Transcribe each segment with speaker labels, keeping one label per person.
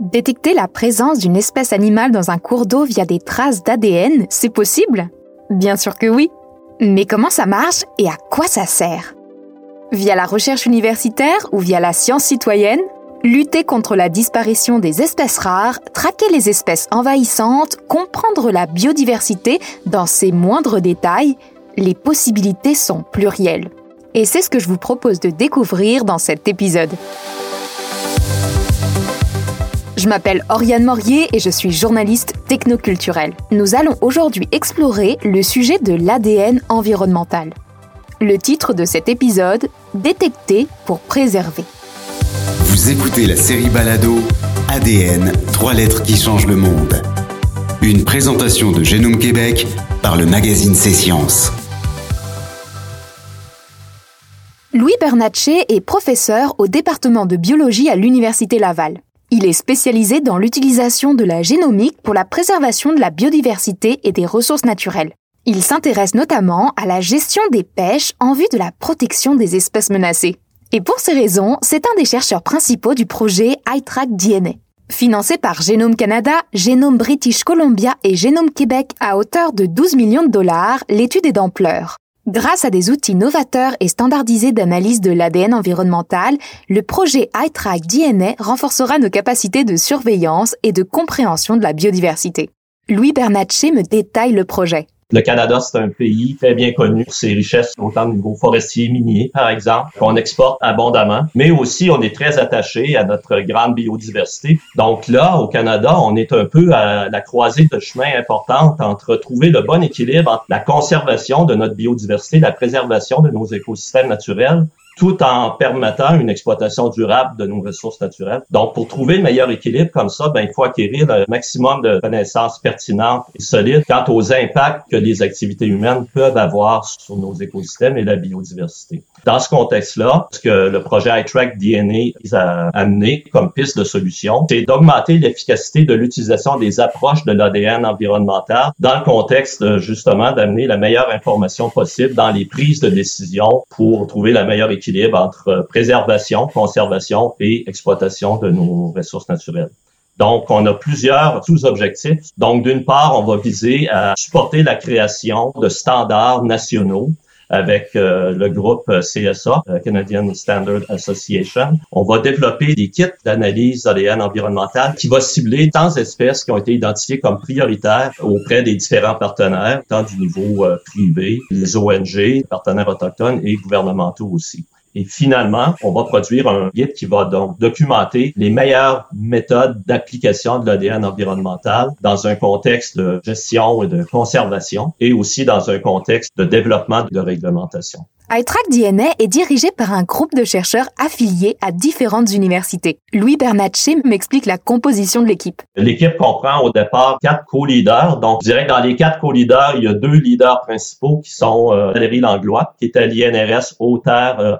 Speaker 1: Détecter la présence d'une espèce animale dans un cours d'eau via des traces d'ADN, c'est possible? Bien sûr que oui. Mais comment ça marche et à quoi ça sert? Via la recherche universitaire ou via la science citoyenne Lutter contre la disparition des espèces rares, traquer les espèces envahissantes, comprendre la biodiversité dans ses moindres détails, les possibilités sont plurielles. Et c'est ce que je vous propose de découvrir dans cet épisode. Je m'appelle Oriane Morier et je suis journaliste technoculturelle. Nous allons aujourd'hui explorer le sujet de l'ADN environnemental. Le titre de cet épisode, Détecter pour préserver.
Speaker 2: Vous écoutez la série Balado ADN, trois lettres qui changent le monde. Une présentation de Génome Québec par le magazine C'est Sciences.
Speaker 1: Louis Bernatchez est professeur au département de biologie à l'Université Laval. Il est spécialisé dans l'utilisation de la génomique pour la préservation de la biodiversité et des ressources naturelles. Il s'intéresse notamment à la gestion des pêches en vue de la protection des espèces menacées. Et pour ces raisons, c'est un des chercheurs principaux du projet iTrack DNA. Financé par Genome Canada, Genome British Columbia et Genome Québec à hauteur de 12 millions de dollars, l'étude est d'ampleur. Grâce à des outils novateurs et standardisés d'analyse de l'ADN environnemental, le projet iTrack DNA renforcera nos capacités de surveillance et de compréhension de la biodiversité. Louis Bernatchez me détaille le projet.
Speaker 3: Le Canada, c'est un pays très bien connu pour ses richesses, autant au niveau forestier, minier, par exemple, qu'on exporte abondamment. Mais aussi, on est très attaché à notre grande biodiversité. Donc là, au Canada, on est un peu à la croisée de chemin importante entre trouver le bon équilibre entre la conservation de notre biodiversité, la préservation de nos écosystèmes naturels, tout en permettant une exploitation durable de nos ressources naturelles. Donc, pour trouver le meilleur équilibre comme ça, ben, il faut acquérir le maximum de connaissances pertinentes et solides quant aux impacts que les activités humaines peuvent avoir sur nos écosystèmes et la biodiversité. Dans ce contexte-là, ce que le projet iTrack DNA a amené comme piste de solution, c'est d'augmenter l'efficacité de l'utilisation des approches de l'ADN environnemental dans le contexte justement d'amener la meilleure information possible dans les prises de décision pour trouver la meilleure équilibre entre préservation, conservation et exploitation de nos ressources naturelles. Donc, on a plusieurs sous-objectifs. Donc, d'une part, on va viser à supporter la création de standards nationaux avec euh, le groupe CSA, euh, Canadian Standard Association. On va développer des kits d'analyse ADN environnementale qui va cibler tant espèces qui ont été identifiées comme prioritaires auprès des différents partenaires, tant du niveau euh, privé, les ONG, partenaires autochtones et gouvernementaux aussi. Et finalement, on va produire un guide qui va donc documenter les meilleures méthodes d'application de l'ADN environnemental dans un contexte de gestion et de conservation et aussi dans un contexte de développement de réglementation
Speaker 1: iTrack DNA est dirigé par un groupe de chercheurs affiliés à différentes universités. Louis Bernatchez m'explique la composition de l'équipe.
Speaker 3: L'équipe comprend au départ quatre co-leaders. Donc, je dirais que dans les quatre co-leaders, il y a deux leaders principaux qui sont euh, Valérie Langlois, qui est à l'INRS Eau, Terre, euh,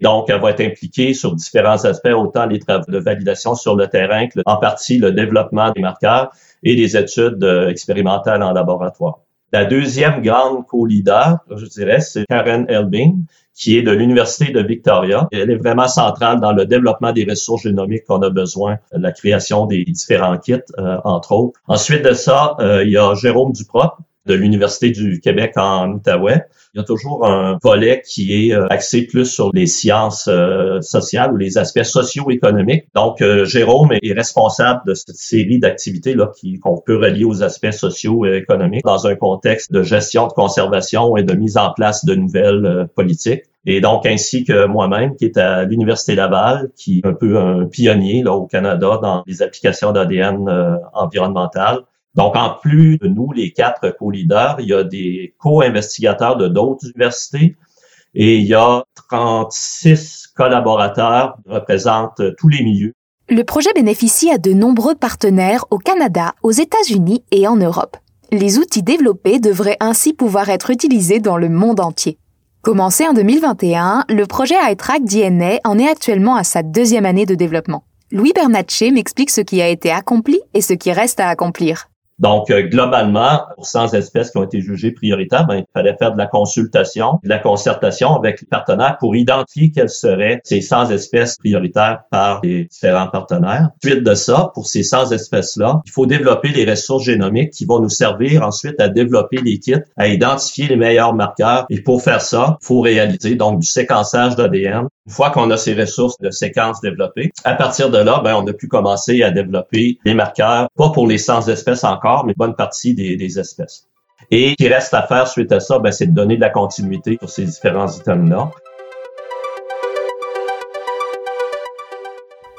Speaker 3: Donc, elle va être impliquée sur différents aspects, autant les travaux de validation sur le terrain que en partie le développement des marqueurs et des études euh, expérimentales en laboratoire. La deuxième grande co-leader, je dirais, c'est Karen Elbing, qui est de l'Université de Victoria. Elle est vraiment centrale dans le développement des ressources génomiques qu'on a besoin, la création des différents kits, euh, entre autres. Ensuite de ça, euh, il y a Jérôme Duprop, de l'Université du Québec en Outaouais. Il y a toujours un volet qui est euh, axé plus sur les sciences euh, sociales ou les aspects socio-économiques. Donc, euh, Jérôme est responsable de cette série d'activités là qu'on peut relier aux aspects socio-économiques dans un contexte de gestion, de conservation et de mise en place de nouvelles politiques. Et donc, ainsi que moi-même, qui est à l'Université Laval, qui est un peu un pionnier là, au Canada dans les applications d'ADN euh, environnemental. Donc, en plus de nous, les quatre co-leaders, il y a des co-investigateurs de d'autres universités et il y a 36 collaborateurs qui représentent tous les milieux.
Speaker 1: Le projet bénéficie à de nombreux partenaires au Canada, aux États-Unis et en Europe. Les outils développés devraient ainsi pouvoir être utilisés dans le monde entier. Commencé en 2021, le projet iTrack DNA en est actuellement à sa deuxième année de développement. Louis Bernatchez m'explique ce qui a été accompli et ce qui reste à accomplir.
Speaker 3: Donc, euh, globalement, pour 100 espèces qui ont été jugées prioritaires, ben, il fallait faire de la consultation, de la concertation avec les partenaires pour identifier quelles seraient ces 100 espèces prioritaires par les différents partenaires. Suite de ça, pour ces 100 espèces-là, il faut développer les ressources génomiques qui vont nous servir ensuite à développer les kits, à identifier les meilleurs marqueurs. Et pour faire ça, il faut réaliser donc du séquençage d'ADN. Une fois qu'on a ces ressources de séquences développées, à partir de là, ben, on a pu commencer à développer les marqueurs, pas pour les 100 espèces encore, mais bonne partie des, des espèces. Et ce qui reste à faire suite à ça, ben, c'est de donner de la continuité sur ces différents items-là.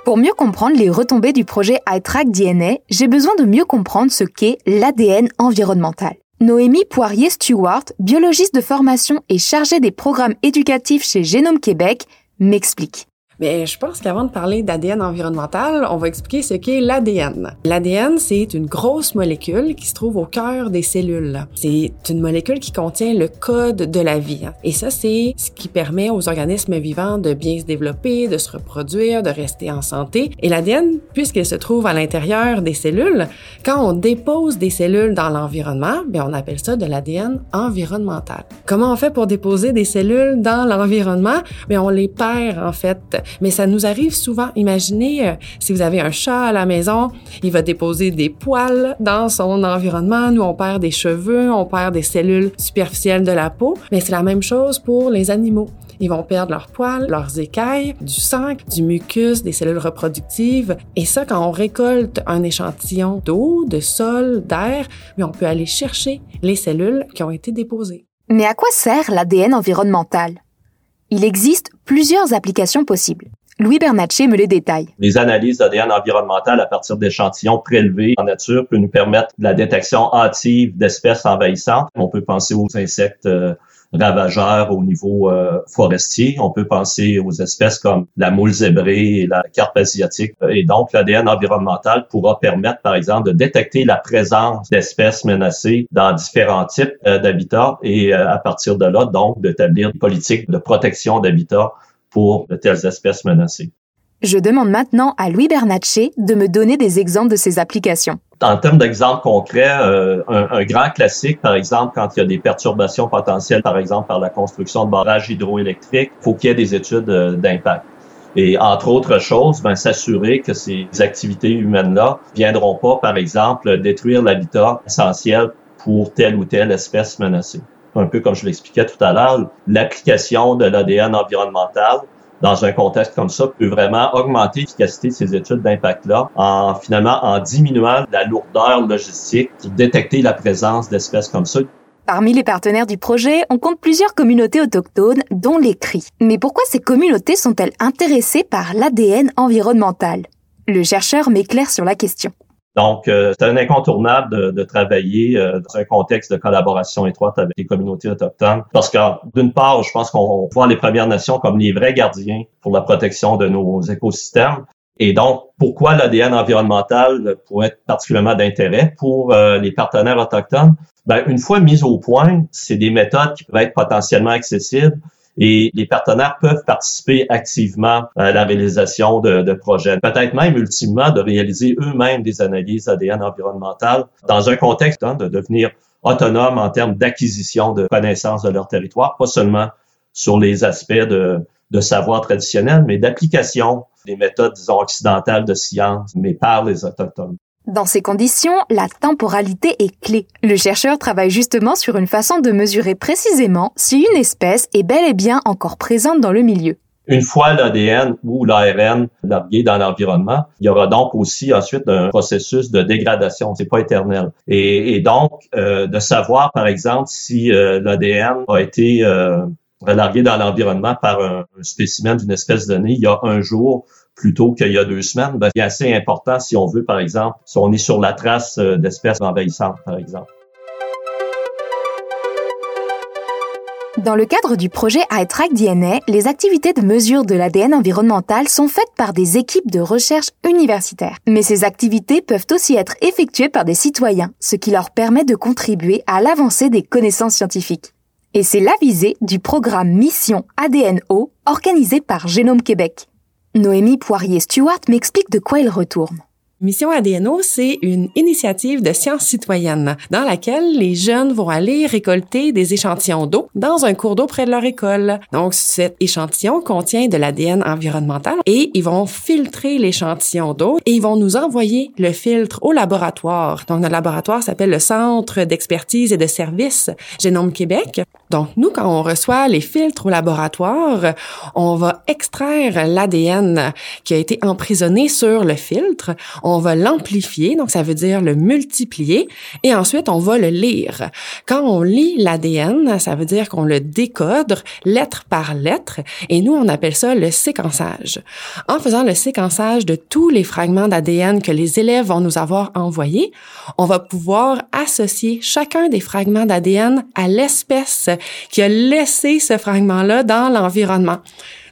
Speaker 1: Pour mieux comprendre les retombées du projet iTrack DNA, j'ai besoin de mieux comprendre ce qu'est l'ADN environnemental. Noémie Poirier-Stewart, biologiste de formation et chargée des programmes éducatifs chez Génome Québec, m'explique.
Speaker 4: Mais je pense qu'avant de parler d'ADN environnemental, on va expliquer ce qu'est l'ADN. L'ADN, c'est une grosse molécule qui se trouve au cœur des cellules. C'est une molécule qui contient le code de la vie. Et ça, c'est ce qui permet aux organismes vivants de bien se développer, de se reproduire, de rester en santé. Et l'ADN, puisqu'il se trouve à l'intérieur des cellules, quand on dépose des cellules dans l'environnement, bien, on appelle ça de l'ADN environnemental. Comment on fait pour déposer des cellules dans l'environnement? Bien, on les perd, en fait mais ça nous arrive souvent. Imaginez euh, si vous avez un chat à la maison, il va déposer des poils dans son environnement. Nous, on perd des cheveux, on perd des cellules superficielles de la peau, mais c'est la même chose pour les animaux. Ils vont perdre leurs poils, leurs écailles, du sang, du mucus, des cellules reproductives. Et ça, quand on récolte un échantillon d'eau, de sol, d'air, on peut aller chercher les cellules qui ont été déposées.
Speaker 1: Mais à quoi sert l'ADN environnemental? Il existe plusieurs applications possibles. Louis Bernatchez me les détaille.
Speaker 3: Les analyses d'ADN environnemental à partir d'échantillons prélevés en nature peuvent nous permettre la détection hâtive d'espèces envahissantes. On peut penser aux insectes euh, ravageurs au niveau euh, forestier. On peut penser aux espèces comme la moule zébrée et la carpe asiatique. Et donc, l'ADN environnemental pourra permettre, par exemple, de détecter la présence d'espèces menacées dans différents types euh, d'habitats et euh, à partir de là, donc, d'établir des politiques de protection d'habitats pour de telles espèces menacées.
Speaker 1: Je demande maintenant à Louis Bernatchez de me donner des exemples de ces applications.
Speaker 3: En termes d'exemples concrets, euh, un, grand classique, par exemple, quand il y a des perturbations potentielles, par exemple par la construction de barrages hydroélectriques, faut qu'il y ait des études euh, d'impact. Et entre autres choses, ben, s'assurer que ces activités humaines-là viendront pas, par exemple, détruire l'habitat essentiel pour telle ou telle espèce menacée. Un peu comme je l'expliquais tout à l'heure, l'application de l'ADN environnemental dans un contexte comme ça peut vraiment augmenter l'efficacité de ces études d'impact-là en finalement en diminuant la lourdeur logistique pour détecter la présence d'espèces comme ça.
Speaker 1: Parmi les partenaires du projet, on compte plusieurs communautés autochtones, dont les cris. Mais pourquoi ces communautés sont-elles intéressées par l'ADN environnemental? Le chercheur m'éclaire sur la question.
Speaker 3: Donc, euh, c'est un incontournable de, de travailler euh, dans un contexte de collaboration étroite avec les communautés autochtones, parce que d'une part, je pense qu'on voit les Premières Nations comme les vrais gardiens pour la protection de nos écosystèmes. Et donc, pourquoi l'ADN environnemental pourrait être particulièrement d'intérêt pour euh, les partenaires autochtones? Ben, une fois mis au point, c'est des méthodes qui peuvent être potentiellement accessibles et les partenaires peuvent participer activement à la réalisation de, de projets. Peut-être même ultimement de réaliser eux-mêmes des analyses ADN environnementales dans un contexte hein, de devenir autonome en termes d'acquisition de connaissances de leur territoire, pas seulement sur les aspects de, de savoir traditionnel, mais d'application des méthodes, disons, occidentales de science, mais par les Autochtones.
Speaker 1: Dans ces conditions, la temporalité est clé. Le chercheur travaille justement sur une façon de mesurer précisément si une espèce est bel et bien encore présente dans le milieu.
Speaker 3: Une fois l'ADN ou l'ARN largué dans l'environnement, il y aura donc aussi ensuite un processus de dégradation. C'est pas éternel. Et, donc euh, de savoir, par exemple, si euh, l'ADN a été euh, relargué dans l'environnement par un, un spécimen d'une espèce donnée il y a un jour plutôt qu'il y a deux semaines, ben, c'est assez important si on veut, par exemple, si on est sur la trace euh, d'espèces envahissantes, par exemple.
Speaker 1: Dans le cadre du projet iTrack DNA, les activités de mesure de l'ADN environnemental sont faites par des équipes de recherche universitaires. Mais ces activités peuvent aussi être effectuées par des citoyens, ce qui leur permet de contribuer à l'avancée des connaissances scientifiques. Et c'est la visée du programme Mission ADNO organisé par Génome Québec. Noémie Poirier-Stewart m'explique de quoi il retourne.
Speaker 4: Mission ADNO, c'est une initiative de sciences citoyennes dans laquelle les jeunes vont aller récolter des échantillons d'eau dans un cours d'eau près de leur école. Donc, cet échantillon contient de l'ADN environnemental et ils vont filtrer l'échantillon d'eau et ils vont nous envoyer le filtre au laboratoire. Donc, notre laboratoire s'appelle le Centre d'expertise et de services Génome Québec. Donc, nous, quand on reçoit les filtres au laboratoire, on va extraire l'ADN qui a été emprisonné sur le filtre on va l'amplifier, donc ça veut dire le multiplier, et ensuite on va le lire. Quand on lit l'ADN, ça veut dire qu'on le décode lettre par lettre, et nous on appelle ça le séquençage. En faisant le séquençage de tous les fragments d'ADN que les élèves vont nous avoir envoyés, on va pouvoir associer chacun des fragments d'ADN à l'espèce qui a laissé ce fragment-là dans l'environnement.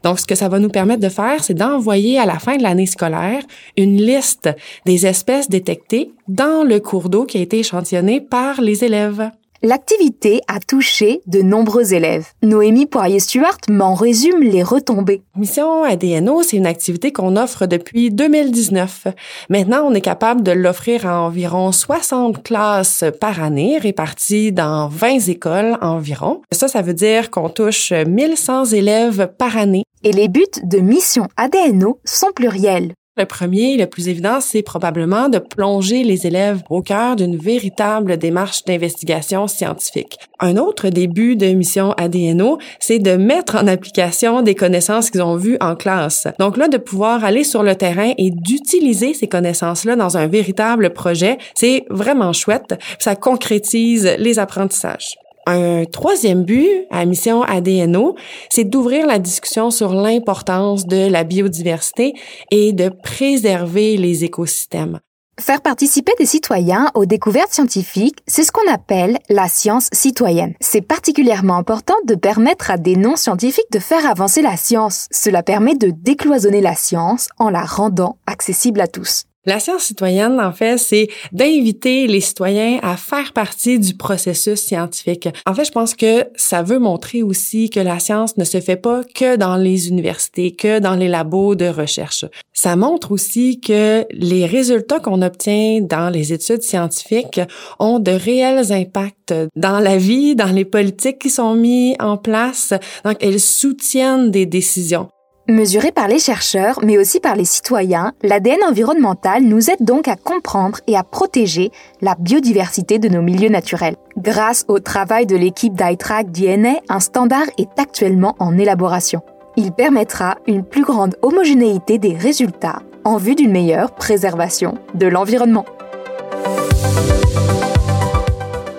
Speaker 4: Donc, ce que ça va nous permettre de faire, c'est d'envoyer à la fin de l'année scolaire une liste des espèces détectées dans le cours d'eau qui a été échantillonné par les élèves.
Speaker 1: L'activité a touché de nombreux élèves. Noémie Poirier-Stuart m'en résume les retombées.
Speaker 4: Mission ADNO, c'est une activité qu'on offre depuis 2019. Maintenant, on est capable de l'offrir à environ 60 classes par année, réparties dans 20 écoles environ. Ça, ça veut dire qu'on touche 1100 élèves par année.
Speaker 1: Et les buts de Mission ADNO sont pluriels.
Speaker 4: Le premier, le plus évident, c'est probablement de plonger les élèves au cœur d'une véritable démarche d'investigation scientifique. Un autre début de mission ADNO, c'est de mettre en application des connaissances qu'ils ont vues en classe. Donc là, de pouvoir aller sur le terrain et d'utiliser ces connaissances-là dans un véritable projet, c'est vraiment chouette. Ça concrétise les apprentissages. Un troisième but à mission ADNO, c'est d'ouvrir la discussion sur l'importance de la biodiversité et de préserver les écosystèmes.
Speaker 1: Faire participer des citoyens aux découvertes scientifiques, c'est ce qu'on appelle la science citoyenne. C'est particulièrement important de permettre à des non-scientifiques de faire avancer la science. Cela permet de décloisonner la science en la rendant accessible à tous.
Speaker 4: La science citoyenne, en fait, c'est d'inviter les citoyens à faire partie du processus scientifique. En fait, je pense que ça veut montrer aussi que la science ne se fait pas que dans les universités, que dans les labos de recherche. Ça montre aussi que les résultats qu'on obtient dans les études scientifiques ont de réels impacts dans la vie, dans les politiques qui sont mises en place. Donc, elles soutiennent des décisions.
Speaker 1: Mesuré par les chercheurs, mais aussi par les citoyens, l'ADN environnemental nous aide donc à comprendre et à protéger la biodiversité de nos milieux naturels. Grâce au travail de l'équipe d'iTrack DNA, un standard est actuellement en élaboration. Il permettra une plus grande homogénéité des résultats en vue d'une meilleure préservation de l'environnement.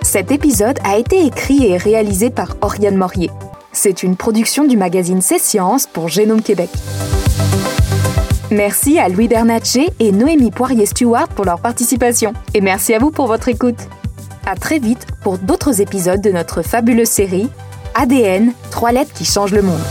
Speaker 1: Cet épisode a été écrit et réalisé par Oriane Morier. C'est une production du magazine C'est Sciences pour Génome Québec. Merci à Louis Bernatchez et Noémie Poirier-Stewart pour leur participation. Et merci à vous pour votre écoute. À très vite pour d'autres épisodes de notre fabuleuse série ADN, trois lettres qui changent le monde.